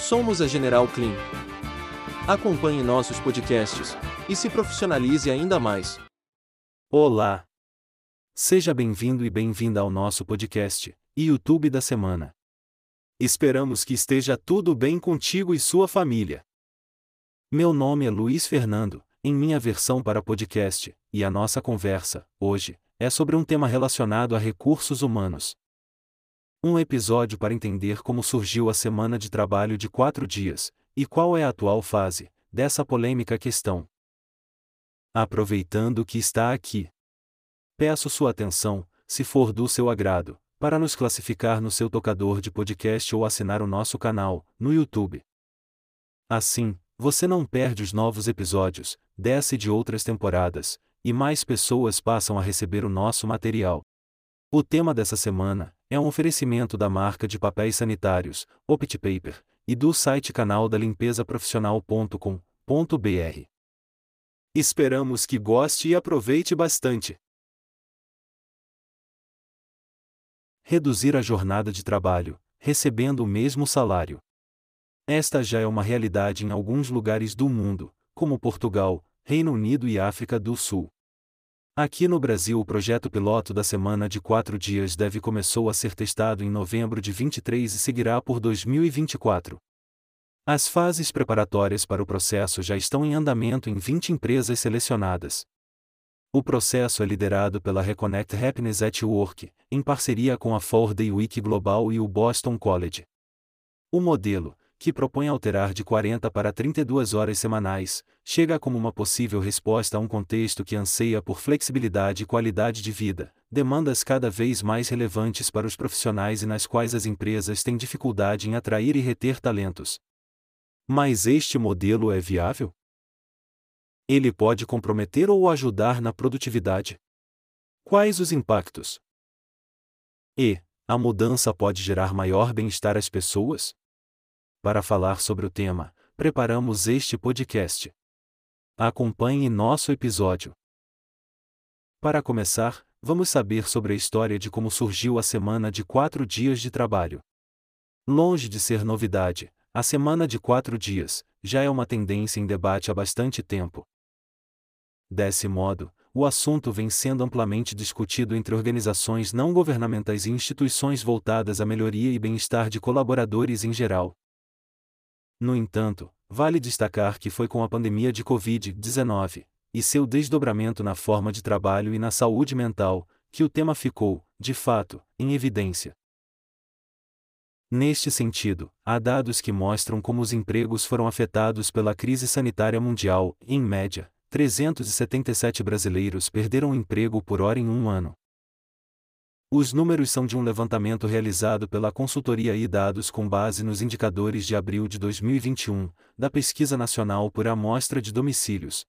Somos a General Clean. Acompanhe nossos podcasts e se profissionalize ainda mais. Olá! Seja bem-vindo e bem-vinda ao nosso podcast e YouTube da semana. Esperamos que esteja tudo bem contigo e sua família. Meu nome é Luiz Fernando, em minha versão para podcast, e a nossa conversa, hoje, é sobre um tema relacionado a recursos humanos. Um episódio para entender como surgiu a semana de trabalho de quatro dias, e qual é a atual fase dessa polêmica questão. Aproveitando que está aqui, peço sua atenção, se for do seu agrado, para nos classificar no seu tocador de podcast ou assinar o nosso canal, no YouTube. Assim, você não perde os novos episódios, dessa e de outras temporadas, e mais pessoas passam a receber o nosso material. O tema dessa semana é um oferecimento da marca de papéis sanitários, Opt Paper, e do site canal da limpesaprofissional.com.br. Esperamos que goste e aproveite bastante. Reduzir a jornada de trabalho, recebendo o mesmo salário. Esta já é uma realidade em alguns lugares do mundo, como Portugal, Reino Unido e África do Sul. Aqui no Brasil, o projeto piloto da semana de quatro dias deve começou a ser testado em novembro de 23 e seguirá por 2024. As fases preparatórias para o processo já estão em andamento em 20 empresas selecionadas. O processo é liderado pela Reconnect Happiness at Work, em parceria com a Four Day Week Global e o Boston College. O modelo, que propõe alterar de 40 para 32 horas semanais, chega como uma possível resposta a um contexto que anseia por flexibilidade e qualidade de vida, demandas cada vez mais relevantes para os profissionais e nas quais as empresas têm dificuldade em atrair e reter talentos. Mas este modelo é viável? Ele pode comprometer ou ajudar na produtividade? Quais os impactos? E, a mudança pode gerar maior bem-estar às pessoas? Para falar sobre o tema, preparamos este podcast. Acompanhe nosso episódio. Para começar, vamos saber sobre a história de como surgiu a semana de quatro dias de trabalho. Longe de ser novidade, a semana de quatro dias já é uma tendência em debate há bastante tempo. Desse modo, o assunto vem sendo amplamente discutido entre organizações não governamentais e instituições voltadas à melhoria e bem-estar de colaboradores em geral. No entanto, vale destacar que foi com a pandemia de Covid-19 e seu desdobramento na forma de trabalho e na saúde mental que o tema ficou, de fato, em evidência. Neste sentido, há dados que mostram como os empregos foram afetados pela crise sanitária mundial, em média, 377 brasileiros perderam emprego por hora em um ano. Os números são de um levantamento realizado pela consultoria e dados com base nos indicadores de abril de 2021, da Pesquisa Nacional por Amostra de Domicílios.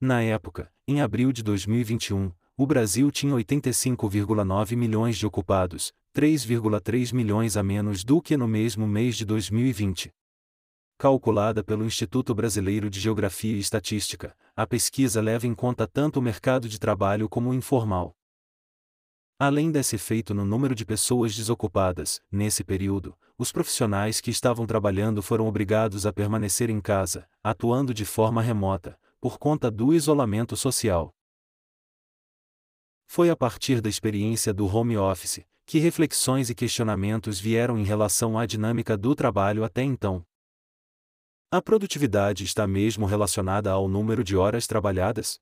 Na época, em abril de 2021, o Brasil tinha 85,9 milhões de ocupados, 3,3 milhões a menos do que no mesmo mês de 2020. Calculada pelo Instituto Brasileiro de Geografia e Estatística, a pesquisa leva em conta tanto o mercado de trabalho como o informal. Além desse efeito no número de pessoas desocupadas, nesse período, os profissionais que estavam trabalhando foram obrigados a permanecer em casa, atuando de forma remota, por conta do isolamento social. Foi a partir da experiência do home office que reflexões e questionamentos vieram em relação à dinâmica do trabalho até então. A produtividade está mesmo relacionada ao número de horas trabalhadas?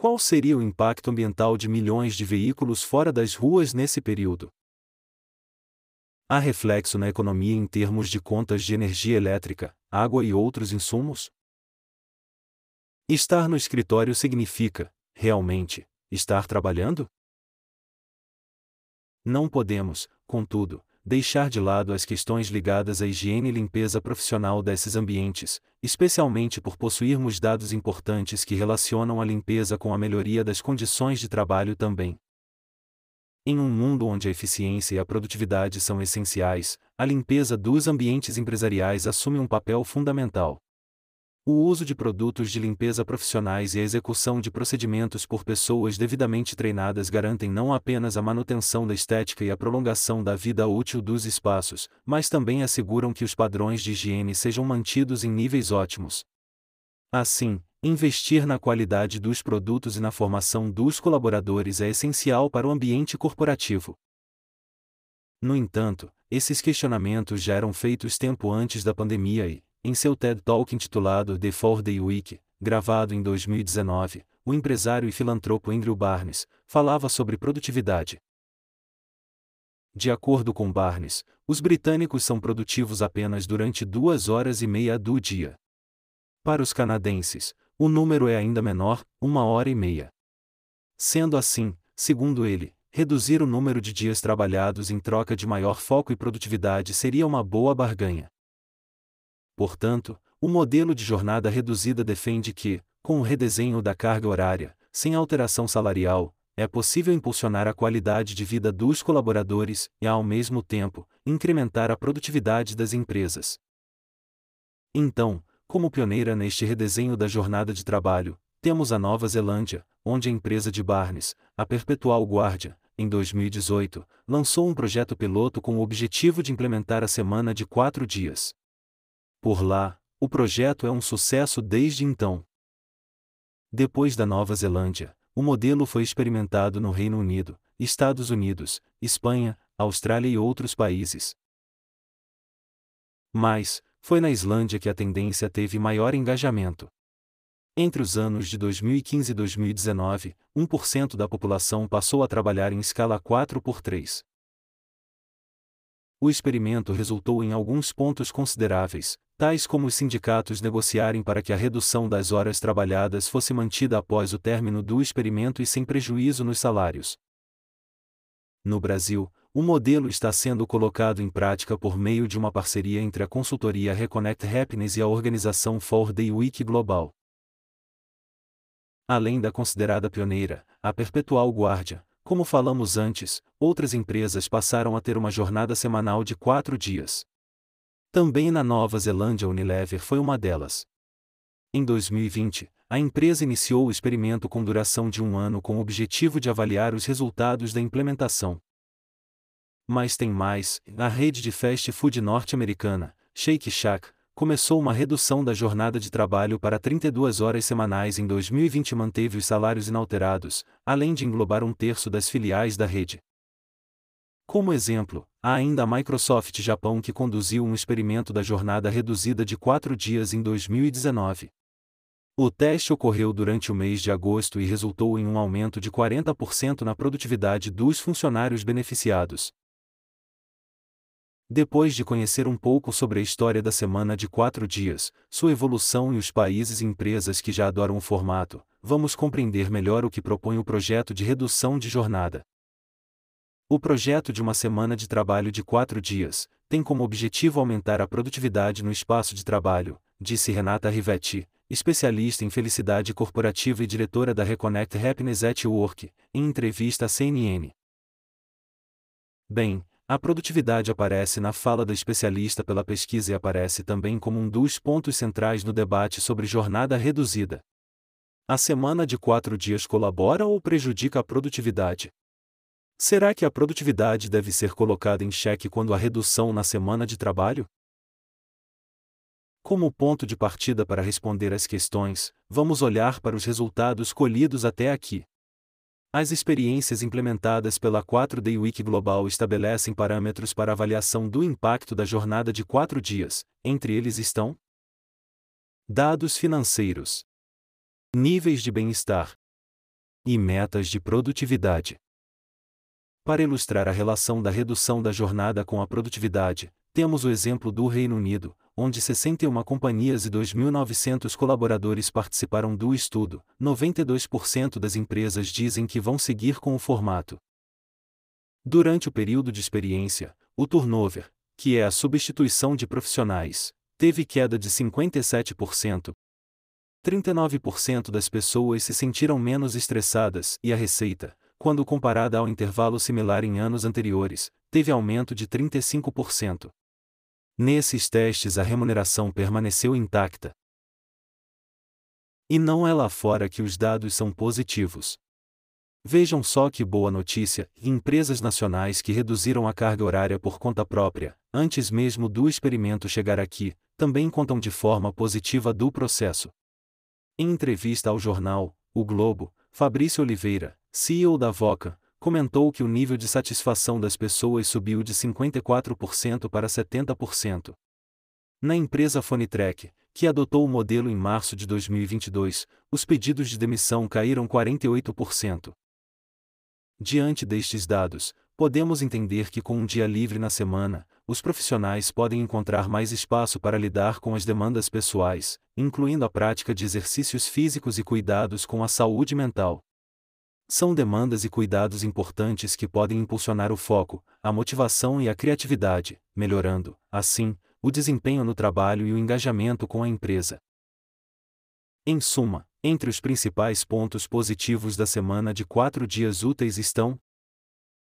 Qual seria o impacto ambiental de milhões de veículos fora das ruas nesse período? Há reflexo na economia em termos de contas de energia elétrica, água e outros insumos? Estar no escritório significa, realmente, estar trabalhando? Não podemos, contudo, deixar de lado as questões ligadas à higiene e limpeza profissional desses ambientes, especialmente por possuirmos dados importantes que relacionam a limpeza com a melhoria das condições de trabalho também. Em um mundo onde a eficiência e a produtividade são essenciais, a limpeza dos ambientes empresariais assume um papel fundamental. O uso de produtos de limpeza profissionais e a execução de procedimentos por pessoas devidamente treinadas garantem não apenas a manutenção da estética e a prolongação da vida útil dos espaços, mas também asseguram que os padrões de higiene sejam mantidos em níveis ótimos. Assim, investir na qualidade dos produtos e na formação dos colaboradores é essencial para o ambiente corporativo. No entanto, esses questionamentos já eram feitos tempo antes da pandemia e, em seu TED Talk intitulado The Four Day Week, gravado em 2019, o empresário e filantropo Andrew Barnes falava sobre produtividade. De acordo com Barnes, os britânicos são produtivos apenas durante duas horas e meia do dia. Para os canadenses, o número é ainda menor, uma hora e meia. Sendo assim, segundo ele, reduzir o número de dias trabalhados em troca de maior foco e produtividade seria uma boa barganha. Portanto, o modelo de jornada reduzida defende que, com o redesenho da carga horária, sem alteração salarial, é possível impulsionar a qualidade de vida dos colaboradores e, ao mesmo tempo, incrementar a produtividade das empresas. Então, como pioneira neste redesenho da jornada de trabalho, temos a Nova Zelândia, onde a empresa de Barnes, a Perpetual Guardia, em 2018, lançou um projeto piloto com o objetivo de implementar a semana de quatro dias. Por lá, o projeto é um sucesso desde então. Depois da Nova Zelândia, o modelo foi experimentado no Reino Unido, Estados Unidos, Espanha, Austrália e outros países. Mas, foi na Islândia que a tendência teve maior engajamento. Entre os anos de 2015 e 2019, 1% da população passou a trabalhar em escala 4 por 3. O experimento resultou em alguns pontos consideráveis, tais como os sindicatos negociarem para que a redução das horas trabalhadas fosse mantida após o término do experimento e sem prejuízo nos salários. No Brasil, o modelo está sendo colocado em prática por meio de uma parceria entre a consultoria Reconnect Happiness e a organização For Day Week Global. Além da considerada pioneira, a Perpetual Guardia, como falamos antes, outras empresas passaram a ter uma jornada semanal de quatro dias. Também na Nova Zelândia Unilever foi uma delas. Em 2020, a empresa iniciou o experimento com duração de um ano com o objetivo de avaliar os resultados da implementação. Mas tem mais, a rede de fast food norte-americana, Shake Shack, começou uma redução da jornada de trabalho para 32 horas semanais em 2020 e manteve os salários inalterados, além de englobar um terço das filiais da rede. Como exemplo, há ainda a Microsoft Japão que conduziu um experimento da jornada reduzida de quatro dias em 2019. O teste ocorreu durante o mês de agosto e resultou em um aumento de 40% na produtividade dos funcionários beneficiados, depois de conhecer um pouco sobre a história da semana de quatro dias, sua evolução e os países e empresas que já adoram o formato, vamos compreender melhor o que propõe o projeto de redução de jornada. O projeto de uma semana de trabalho de quatro dias tem como objetivo aumentar a produtividade no espaço de trabalho, disse Renata Rivetti, especialista em felicidade corporativa e diretora da Reconnect Happiness at Work, em entrevista à CNN. Bem, a produtividade aparece na fala da especialista pela pesquisa e aparece também como um dos pontos centrais no debate sobre jornada reduzida. A semana de quatro dias colabora ou prejudica a produtividade? Será que a produtividade deve ser colocada em xeque quando há redução na semana de trabalho? Como ponto de partida para responder às questões, vamos olhar para os resultados colhidos até aqui. As experiências implementadas pela 4Day Week Global estabelecem parâmetros para avaliação do impacto da jornada de quatro dias, entre eles estão dados financeiros, níveis de bem-estar e metas de produtividade. Para ilustrar a relação da redução da jornada com a produtividade, temos o exemplo do Reino Unido, onde 61 companhias e 2.900 colaboradores participaram do estudo, 92% das empresas dizem que vão seguir com o formato. Durante o período de experiência, o turnover, que é a substituição de profissionais, teve queda de 57%. 39% das pessoas se sentiram menos estressadas e a receita, quando comparada ao intervalo similar em anos anteriores, teve aumento de 35%. Nesses testes a remuneração permaneceu intacta. E não é lá fora que os dados são positivos. Vejam só que boa notícia: empresas nacionais que reduziram a carga horária por conta própria, antes mesmo do experimento chegar aqui, também contam de forma positiva do processo. Em entrevista ao jornal O Globo, Fabrício Oliveira, CEO da Voca, comentou que o nível de satisfação das pessoas subiu de 54% para 70%. Na empresa Fonitrek, que adotou o modelo em março de 2022, os pedidos de demissão caíram 48%. Diante destes dados, podemos entender que com um dia livre na semana, os profissionais podem encontrar mais espaço para lidar com as demandas pessoais, incluindo a prática de exercícios físicos e cuidados com a saúde mental. São demandas e cuidados importantes que podem impulsionar o foco, a motivação e a criatividade, melhorando, assim, o desempenho no trabalho e o engajamento com a empresa. Em suma, entre os principais pontos positivos da semana de quatro dias úteis estão: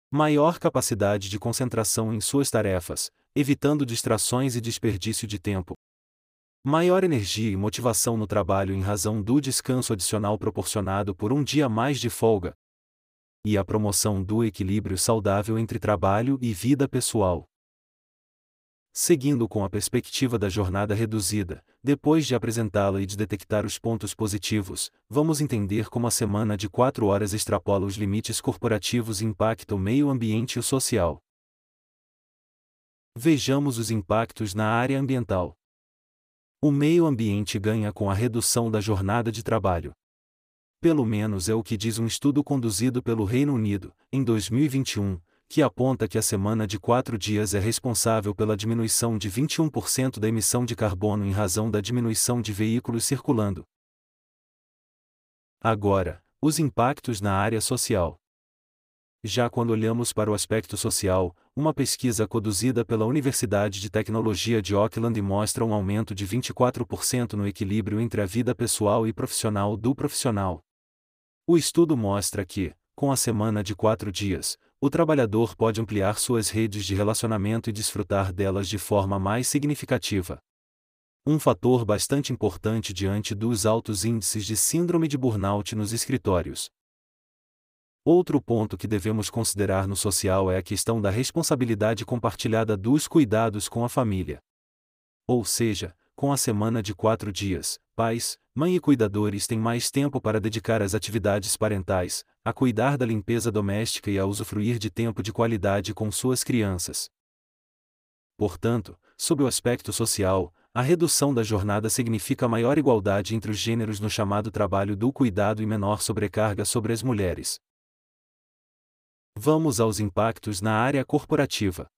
maior capacidade de concentração em suas tarefas, evitando distrações e desperdício de tempo, Maior energia e motivação no trabalho em razão do descanso adicional proporcionado por um dia mais de folga. E a promoção do equilíbrio saudável entre trabalho e vida pessoal. Seguindo com a perspectiva da jornada reduzida, depois de apresentá-la e de detectar os pontos positivos, vamos entender como a semana de quatro horas extrapola os limites corporativos e impacta o meio ambiente e o social. Vejamos os impactos na área ambiental. O meio ambiente ganha com a redução da jornada de trabalho. Pelo menos é o que diz um estudo conduzido pelo Reino Unido, em 2021, que aponta que a semana de quatro dias é responsável pela diminuição de 21% da emissão de carbono em razão da diminuição de veículos circulando. Agora, os impactos na área social. Já quando olhamos para o aspecto social, uma pesquisa conduzida pela Universidade de Tecnologia de Auckland mostra um aumento de 24% no equilíbrio entre a vida pessoal e profissional do profissional. O estudo mostra que, com a semana de quatro dias, o trabalhador pode ampliar suas redes de relacionamento e desfrutar delas de forma mais significativa. Um fator bastante importante diante dos altos índices de síndrome de burnout nos escritórios. Outro ponto que devemos considerar no social é a questão da responsabilidade compartilhada dos cuidados com a família. Ou seja, com a semana de quatro dias, pais, mãe e cuidadores têm mais tempo para dedicar às atividades parentais, a cuidar da limpeza doméstica e a usufruir de tempo de qualidade com suas crianças. Portanto, sob o aspecto social, a redução da jornada significa maior igualdade entre os gêneros no chamado trabalho do cuidado e menor sobrecarga sobre as mulheres. Vamos aos impactos na área corporativa.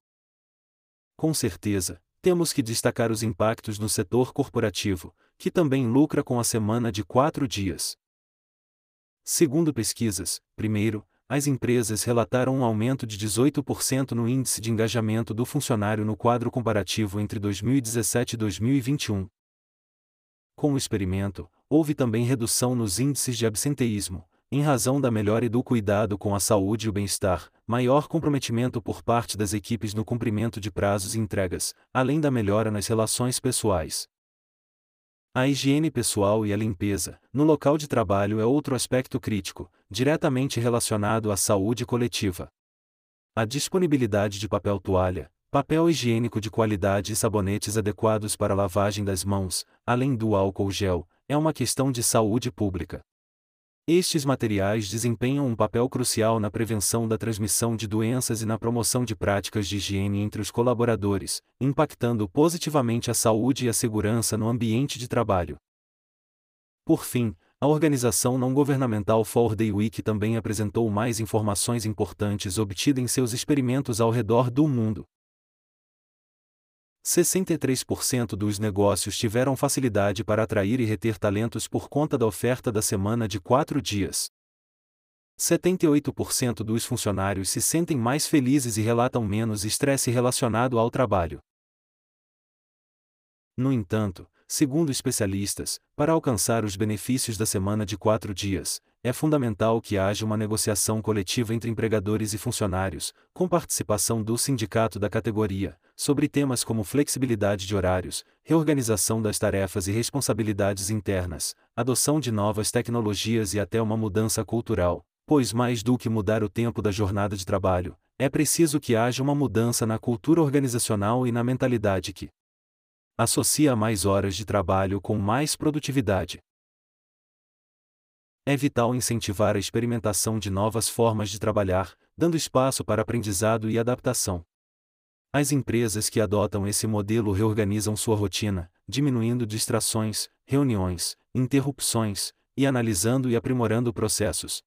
Com certeza, temos que destacar os impactos no setor corporativo, que também lucra com a semana de quatro dias. Segundo pesquisas, primeiro, as empresas relataram um aumento de 18% no índice de engajamento do funcionário no quadro comparativo entre 2017 e 2021. Com o experimento, houve também redução nos índices de absenteísmo, em razão da melhora e do cuidado com a saúde e o bem-estar, maior comprometimento por parte das equipes no cumprimento de prazos e entregas, além da melhora nas relações pessoais. A higiene pessoal e a limpeza, no local de trabalho é outro aspecto crítico, diretamente relacionado à saúde coletiva. A disponibilidade de papel toalha, papel higiênico de qualidade e sabonetes adequados para a lavagem das mãos, além do álcool gel, é uma questão de saúde pública. Estes materiais desempenham um papel crucial na prevenção da transmissão de doenças e na promoção de práticas de higiene entre os colaboradores, impactando positivamente a saúde e a segurança no ambiente de trabalho. Por fim, a organização não governamental Four Day Week também apresentou mais informações importantes obtidas em seus experimentos ao redor do mundo. 63% dos negócios tiveram facilidade para atrair e reter talentos por conta da oferta da semana de quatro dias. 78% dos funcionários se sentem mais felizes e relatam menos estresse relacionado ao trabalho. No entanto, segundo especialistas, para alcançar os benefícios da semana de quatro dias, é fundamental que haja uma negociação coletiva entre empregadores e funcionários, com participação do sindicato da categoria, sobre temas como flexibilidade de horários, reorganização das tarefas e responsabilidades internas, adoção de novas tecnologias e até uma mudança cultural, pois mais do que mudar o tempo da jornada de trabalho, é preciso que haja uma mudança na cultura organizacional e na mentalidade que associa mais horas de trabalho com mais produtividade. É vital incentivar a experimentação de novas formas de trabalhar, dando espaço para aprendizado e adaptação. As empresas que adotam esse modelo reorganizam sua rotina, diminuindo distrações, reuniões, interrupções, e analisando e aprimorando processos.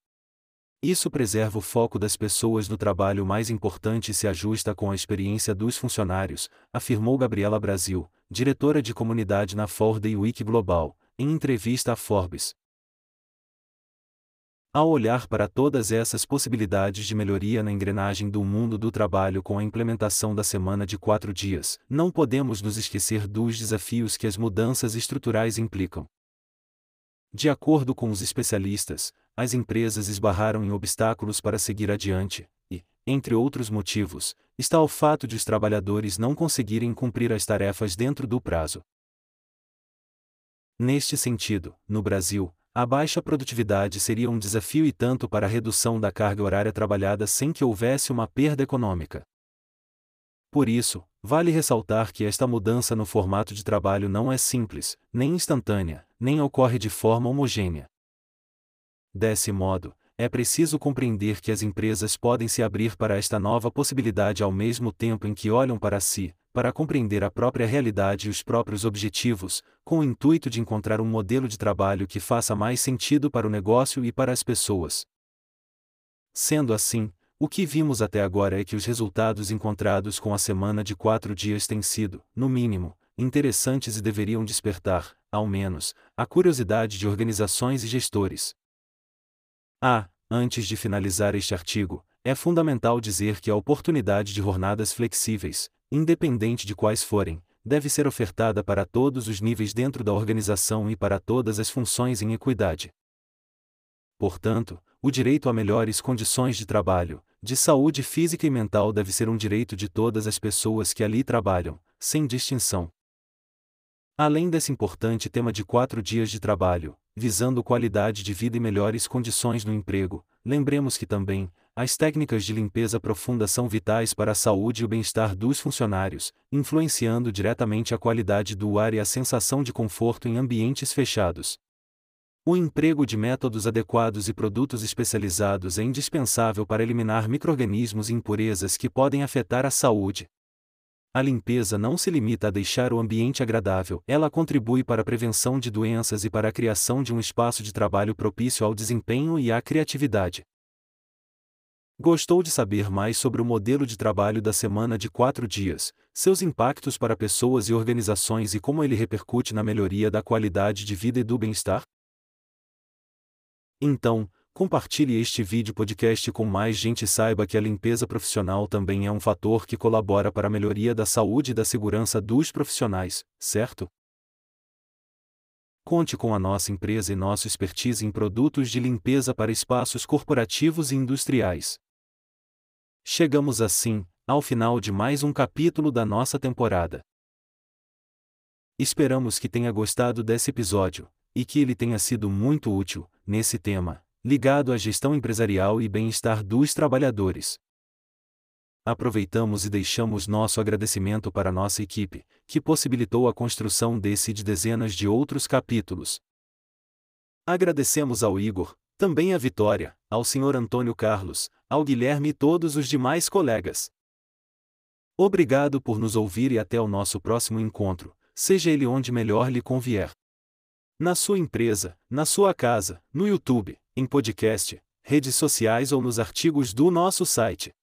Isso preserva o foco das pessoas no trabalho mais importante e se ajusta com a experiência dos funcionários, afirmou Gabriela Brasil, diretora de comunidade na Ford e Wiki Global, em entrevista à Forbes. Ao olhar para todas essas possibilidades de melhoria na engrenagem do mundo do trabalho com a implementação da semana de quatro dias, não podemos nos esquecer dos desafios que as mudanças estruturais implicam. De acordo com os especialistas, as empresas esbarraram em obstáculos para seguir adiante, e, entre outros motivos, está o fato de os trabalhadores não conseguirem cumprir as tarefas dentro do prazo. Neste sentido, no Brasil, a baixa produtividade seria um desafio e tanto para a redução da carga horária trabalhada sem que houvesse uma perda econômica. Por isso, vale ressaltar que esta mudança no formato de trabalho não é simples, nem instantânea, nem ocorre de forma homogênea. Desse modo, é preciso compreender que as empresas podem se abrir para esta nova possibilidade ao mesmo tempo em que olham para si, para compreender a própria realidade e os próprios objetivos, com o intuito de encontrar um modelo de trabalho que faça mais sentido para o negócio e para as pessoas. Sendo assim, o que vimos até agora é que os resultados encontrados com a semana de quatro dias têm sido, no mínimo, interessantes e deveriam despertar, ao menos, a curiosidade de organizações e gestores. Ah, antes de finalizar este artigo, é fundamental dizer que a oportunidade de jornadas flexíveis, independente de quais forem, deve ser ofertada para todos os níveis dentro da organização e para todas as funções em equidade. Portanto, o direito a melhores condições de trabalho, de saúde física e mental deve ser um direito de todas as pessoas que ali trabalham, sem distinção. Além desse importante tema de quatro dias de trabalho, visando qualidade de vida e melhores condições no emprego, lembremos que também, as técnicas de limpeza profunda são vitais para a saúde e o bem-estar dos funcionários, influenciando diretamente a qualidade do ar e a sensação de conforto em ambientes fechados. O emprego de métodos adequados e produtos especializados é indispensável para eliminar microrganismos e impurezas que podem afetar a saúde. A limpeza não se limita a deixar o ambiente agradável, ela contribui para a prevenção de doenças e para a criação de um espaço de trabalho propício ao desempenho e à criatividade. Gostou de saber mais sobre o modelo de trabalho da semana de quatro dias, seus impactos para pessoas e organizações e como ele repercute na melhoria da qualidade de vida e do bem-estar? Então, compartilhe este vídeo podcast com mais gente e saiba que a limpeza profissional também é um fator que colabora para a melhoria da saúde e da segurança dos profissionais, certo? Conte com a nossa empresa e nossa expertise em produtos de limpeza para espaços corporativos e industriais. Chegamos assim, ao final de mais um capítulo da nossa temporada. Esperamos que tenha gostado desse episódio, e que ele tenha sido muito útil, nesse tema, ligado à gestão empresarial e bem-estar dos trabalhadores. Aproveitamos e deixamos nosso agradecimento para nossa equipe, que possibilitou a construção desse e de dezenas de outros capítulos. Agradecemos ao Igor, também à Vitória, ao Sr. Antônio Carlos, ao Guilherme e todos os demais colegas. Obrigado por nos ouvir e até o nosso próximo encontro, seja ele onde melhor lhe convier. Na sua empresa, na sua casa, no YouTube, em podcast, redes sociais ou nos artigos do nosso site.